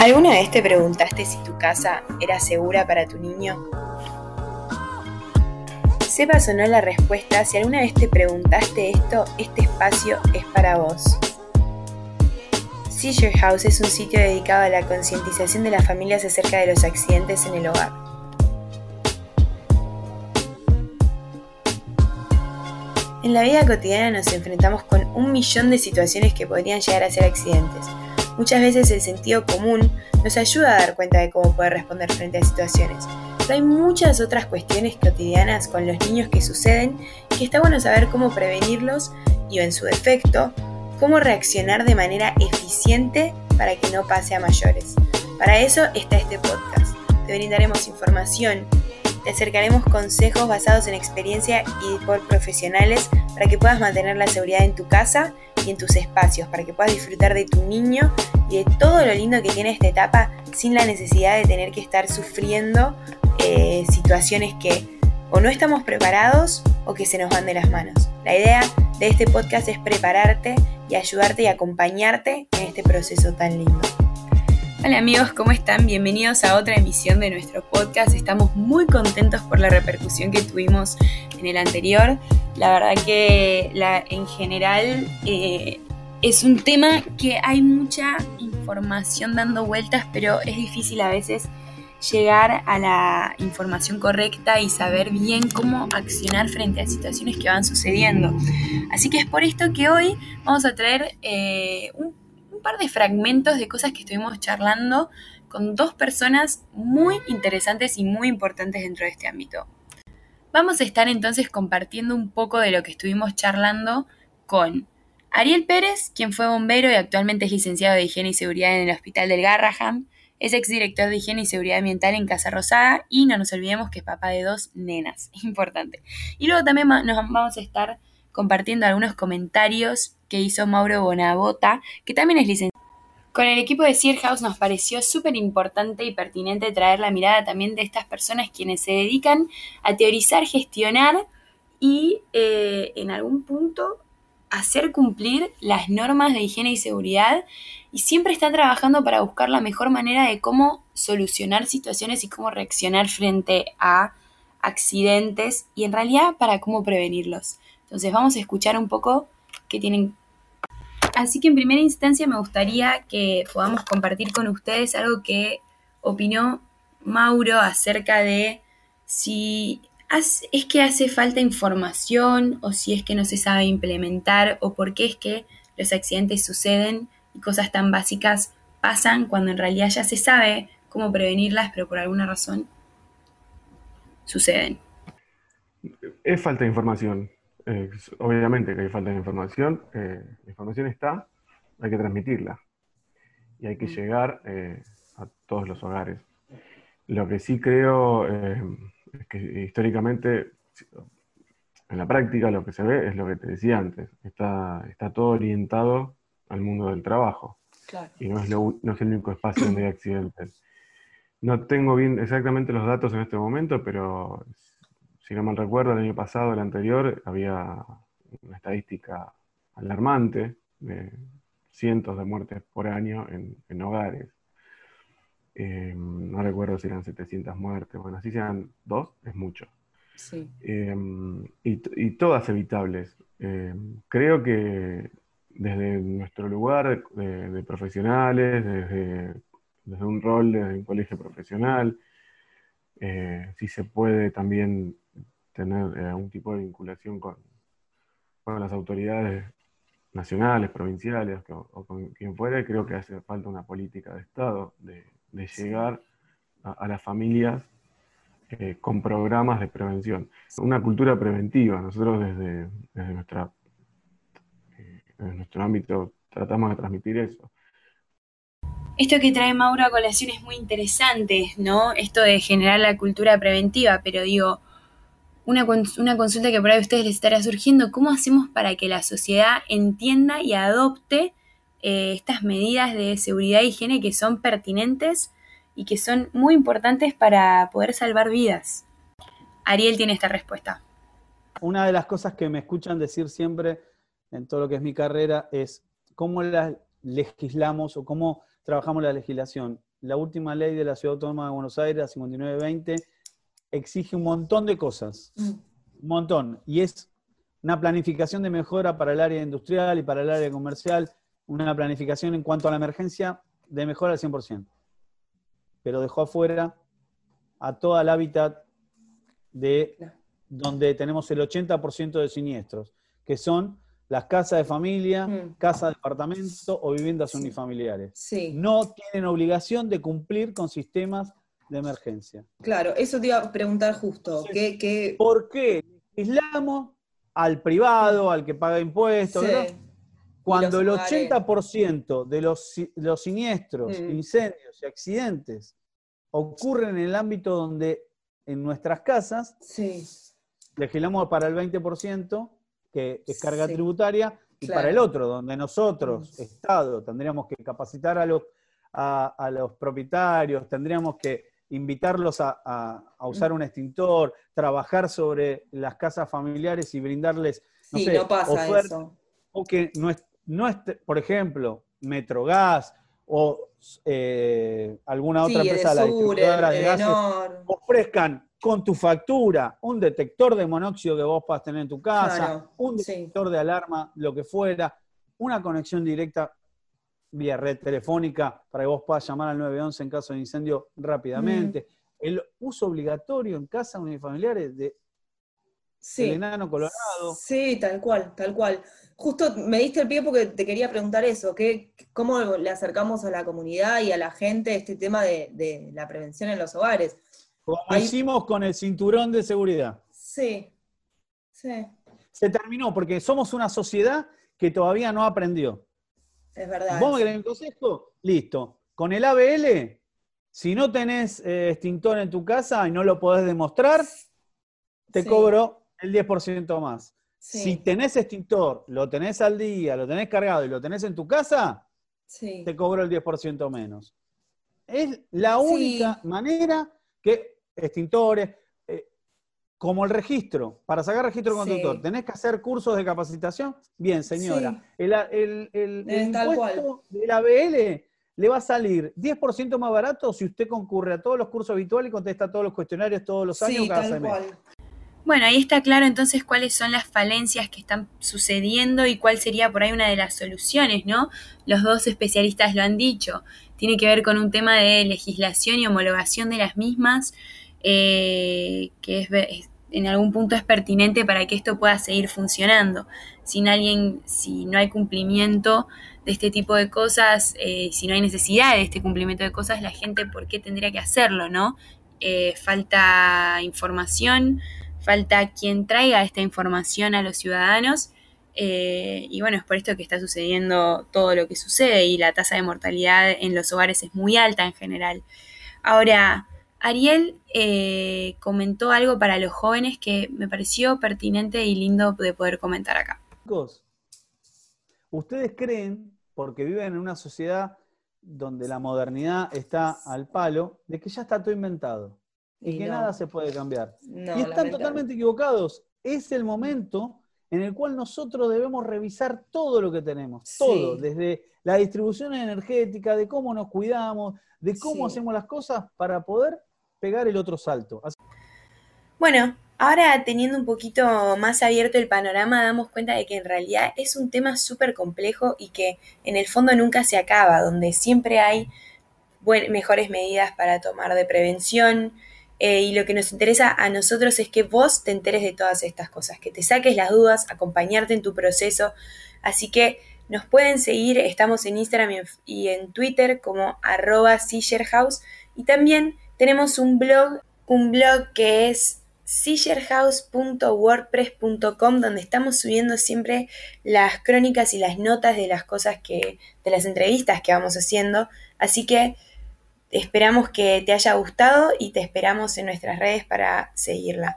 ¿Alguna vez te preguntaste si tu casa era segura para tu niño? Sepas o no la respuesta, si alguna vez te preguntaste esto, este espacio es para vos. Seizure House es un sitio dedicado a la concientización de las familias acerca de los accidentes en el hogar. En la vida cotidiana nos enfrentamos con un millón de situaciones que podrían llegar a ser accidentes. Muchas veces el sentido común nos ayuda a dar cuenta de cómo poder responder frente a situaciones. Pero hay muchas otras cuestiones cotidianas con los niños que suceden que está bueno saber cómo prevenirlos y en su defecto, cómo reaccionar de manera eficiente para que no pase a mayores. Para eso está este podcast. Te brindaremos información, te acercaremos consejos basados en experiencia y por profesionales para que puedas mantener la seguridad en tu casa y en tus espacios, para que puedas disfrutar de tu niño y de todo lo lindo que tiene esta etapa sin la necesidad de tener que estar sufriendo eh, situaciones que o no estamos preparados o que se nos van de las manos. La idea de este podcast es prepararte y ayudarte y acompañarte en este proceso tan lindo. Hola amigos, ¿cómo están? Bienvenidos a otra emisión de nuestro podcast. Estamos muy contentos por la repercusión que tuvimos en el anterior. La verdad que en general eh, es un tema que hay mucha información dando vueltas, pero es difícil a veces llegar a la información correcta y saber bien cómo accionar frente a situaciones que van sucediendo. Así que es por esto que hoy vamos a traer eh, un par de fragmentos de cosas que estuvimos charlando con dos personas muy interesantes y muy importantes dentro de este ámbito. Vamos a estar entonces compartiendo un poco de lo que estuvimos charlando con Ariel Pérez, quien fue bombero y actualmente es licenciado de Higiene y Seguridad en el Hospital del Garraham, es exdirector de Higiene y Seguridad Ambiental en Casa Rosada y no nos olvidemos que es papá de dos nenas, importante. Y luego también nos vamos a estar compartiendo algunos comentarios que hizo Mauro Bonabota, que también es licenciado. Con el equipo de Sear House nos pareció súper importante y pertinente traer la mirada también de estas personas quienes se dedican a teorizar, gestionar y eh, en algún punto hacer cumplir las normas de higiene y seguridad y siempre están trabajando para buscar la mejor manera de cómo solucionar situaciones y cómo reaccionar frente a accidentes y en realidad para cómo prevenirlos. Entonces vamos a escuchar un poco qué tienen Así que en primera instancia me gustaría que podamos compartir con ustedes algo que opinó Mauro acerca de si es que hace falta información o si es que no se sabe implementar o por qué es que los accidentes suceden y cosas tan básicas pasan cuando en realidad ya se sabe cómo prevenirlas, pero por alguna razón suceden. Es falta de información. Eh, obviamente que hay falta de información, eh, la información está, hay que transmitirla y hay que llegar eh, a todos los hogares. Lo que sí creo es que históricamente, en la práctica, lo que se ve es lo que te decía antes, está, está todo orientado al mundo del trabajo y no es, no es el único espacio donde hay accidentes. No tengo bien exactamente los datos en este momento, pero si no mal recuerdo, el año pasado, el anterior, había una estadística alarmante de cientos de muertes por año en, hogares. Eh, no recuerdo si eran 700 muertes, bueno, si sean dos, es mucho. Eh, y, todas evitables. Eh, creo que desde nuestro lugar de, profesionales, desde, desde, un rol de un colegio profesional, si se puede también tener eh, algún tipo de vinculación con, las autoridades nacionales, provinciales o, con quien fuera, creo que hace falta una política de Estado de, llegar a, las familias eh, con programas de prevención. Una cultura preventiva. Nosotros desde, nuestra, eh, nuestro ámbito tratamos de transmitir eso. Esto que trae Mauro a colación es muy interesante, ¿no? Esto de generar la cultura preventiva, pero digo, una, consulta que por ahí a ustedes les estará surgiendo, ¿cómo hacemos para que la sociedad entienda y adopte eh, estas medidas de seguridad y higiene que son pertinentes y que son muy importantes para poder salvar vidas? Ariel tiene esta respuesta. Una de las cosas que me escuchan decir siempre en todo lo que es mi carrera es cómo las legislamos o cómo trabajamos la legislación. La última ley de la Ciudad Autónoma de Buenos Aires, la 5920, exige un montón de cosas. Mm. Un montón. Y es una planificación de mejora para el área industrial y para el área comercial, una planificación en cuanto a la emergencia de mejora al 100%. Pero dejó afuera a todo el hábitat de donde tenemos el 80% de siniestros, que son las casas de familia, Mm. casas de departamento o viviendas Sí. unifamiliares. Sí, No tienen obligación de cumplir con sistemas de emergencia. claro, eso te iba a preguntar justo. Sí. ¿Qué, qué- ¿Por qué legislamos al privado, al que paga impuestos, cuando el los hogares. 80% de los, los siniestros, Mm. incendios y accidentes ocurren en el ámbito donde en nuestras casas legislamos para el 20%, que es carga Sí. tributaria, y Claro. para el otro, donde nosotros, Mm. Estado, tendríamos que capacitar a los, a, a los propietarios, tendríamos que invitarlos a, a- a Mm. usar un extintor, trabajar sobre las casas familiares y brindarles, no sí, sé, no pasa eso. o que no es, no es, por ejemplo, Metrogas o eh, alguna otra sí, empresa, la Edesur, distribuidora de gases, ofrezcan con tu factura un detector de monóxido que vos puedas tener en tu casa, Claro, un sí. detector de alarma, lo que fuera, una conexión directa vía red telefónica para que vos puedas llamar al 911 en caso de incendio rápidamente. Mm. El uso obligatorio en casas unifamiliares de Sí. el enano colorado. Sí, tal cual, tal cual. Justo me diste el pie porque te quería preguntar eso, ¿qué, ¿cómo le acercamos a la comunidad y a la gente este tema de, de la prevención en los hogares? Como Ahí- hicimos con el cinturón de seguridad. Sí, sí, Se terminó porque somos una sociedad que todavía no aprendió. es verdad. ¿Vos me querés un consejo? Listo. Con el ABL, si no tenés eh, extintor en tu casa y no lo podés demostrar, te Sí. cobro el 10% más. Sí, Si tenés extintor, lo tenés al día, lo tenés cargado y lo tenés en tu casa, sí. te cobro el 10% menos. Es la única manera que extintores, eh, como el registro, para sacar registro Sí. conductor, tenés que hacer cursos de capacitación. Bien, señora. Sí. El, el- el- Eh, el impuesto del ABL le va a salir 10% más barato si usted concurre a todos los cursos habituales y contesta todos los cuestionarios todos los años Sí, cada tal semestre. cual. Bueno, ahí está claro entonces cuáles son las falencias que están sucediendo y cuál sería por ahí una de las soluciones, ¿no? Los dos especialistas lo han dicho. Tiene que ver con un tema de legislación y homologación de las mismas, eh, que es, en algún punto es pertinente para que esto pueda seguir funcionando. Sin alguien, si no hay cumplimiento de este tipo de cosas, eh, si no hay necesidad de este cumplimiento de cosas, la gente, ¿por qué tendría que hacerlo, no? Eh, falta información, falta quien traiga esta información a los ciudadanos. Eh, y bueno, es por esto que está sucediendo todo lo que sucede y la tasa de mortalidad en los hogares es muy alta en general. Ahora, Ariel eh, comentó algo para los jóvenes que me pareció pertinente y lindo de poder comentar acá. Chicos, ustedes creen, porque viven en una sociedad donde la modernidad está al palo, de que ya está todo inventado y, Y que no. nada se puede cambiar. No, y están lamentable. totalmente equivocados. Es el momento en el cual nosotros debemos revisar todo lo que tenemos, Sí. todo, desde la distribución energética, de cómo nos cuidamos, de cómo Sí. hacemos las cosas para poder pegar el otro salto. Así- Bueno, ahora teniendo un poquito más abierto el panorama, damos cuenta de que en realidad es un tema súper complejo y que en el fondo nunca se acaba, donde siempre hay buen- mejores medidas para tomar de prevención. Eh, y lo que nos interesa a nosotros es que vos te enteres de todas estas cosas, que te saques las dudas, acompañarte en tu proceso. Así que nos pueden seguir, estamos en Instagram y en, Twitter como arroba House y también tenemos un blog, un blog que es sillerhouse.wordpress.com donde estamos subiendo siempre las crónicas y las notas de las cosas que, de las entrevistas que vamos haciendo. Así que esperamos que te haya gustado y te esperamos en nuestras redes para seguirla.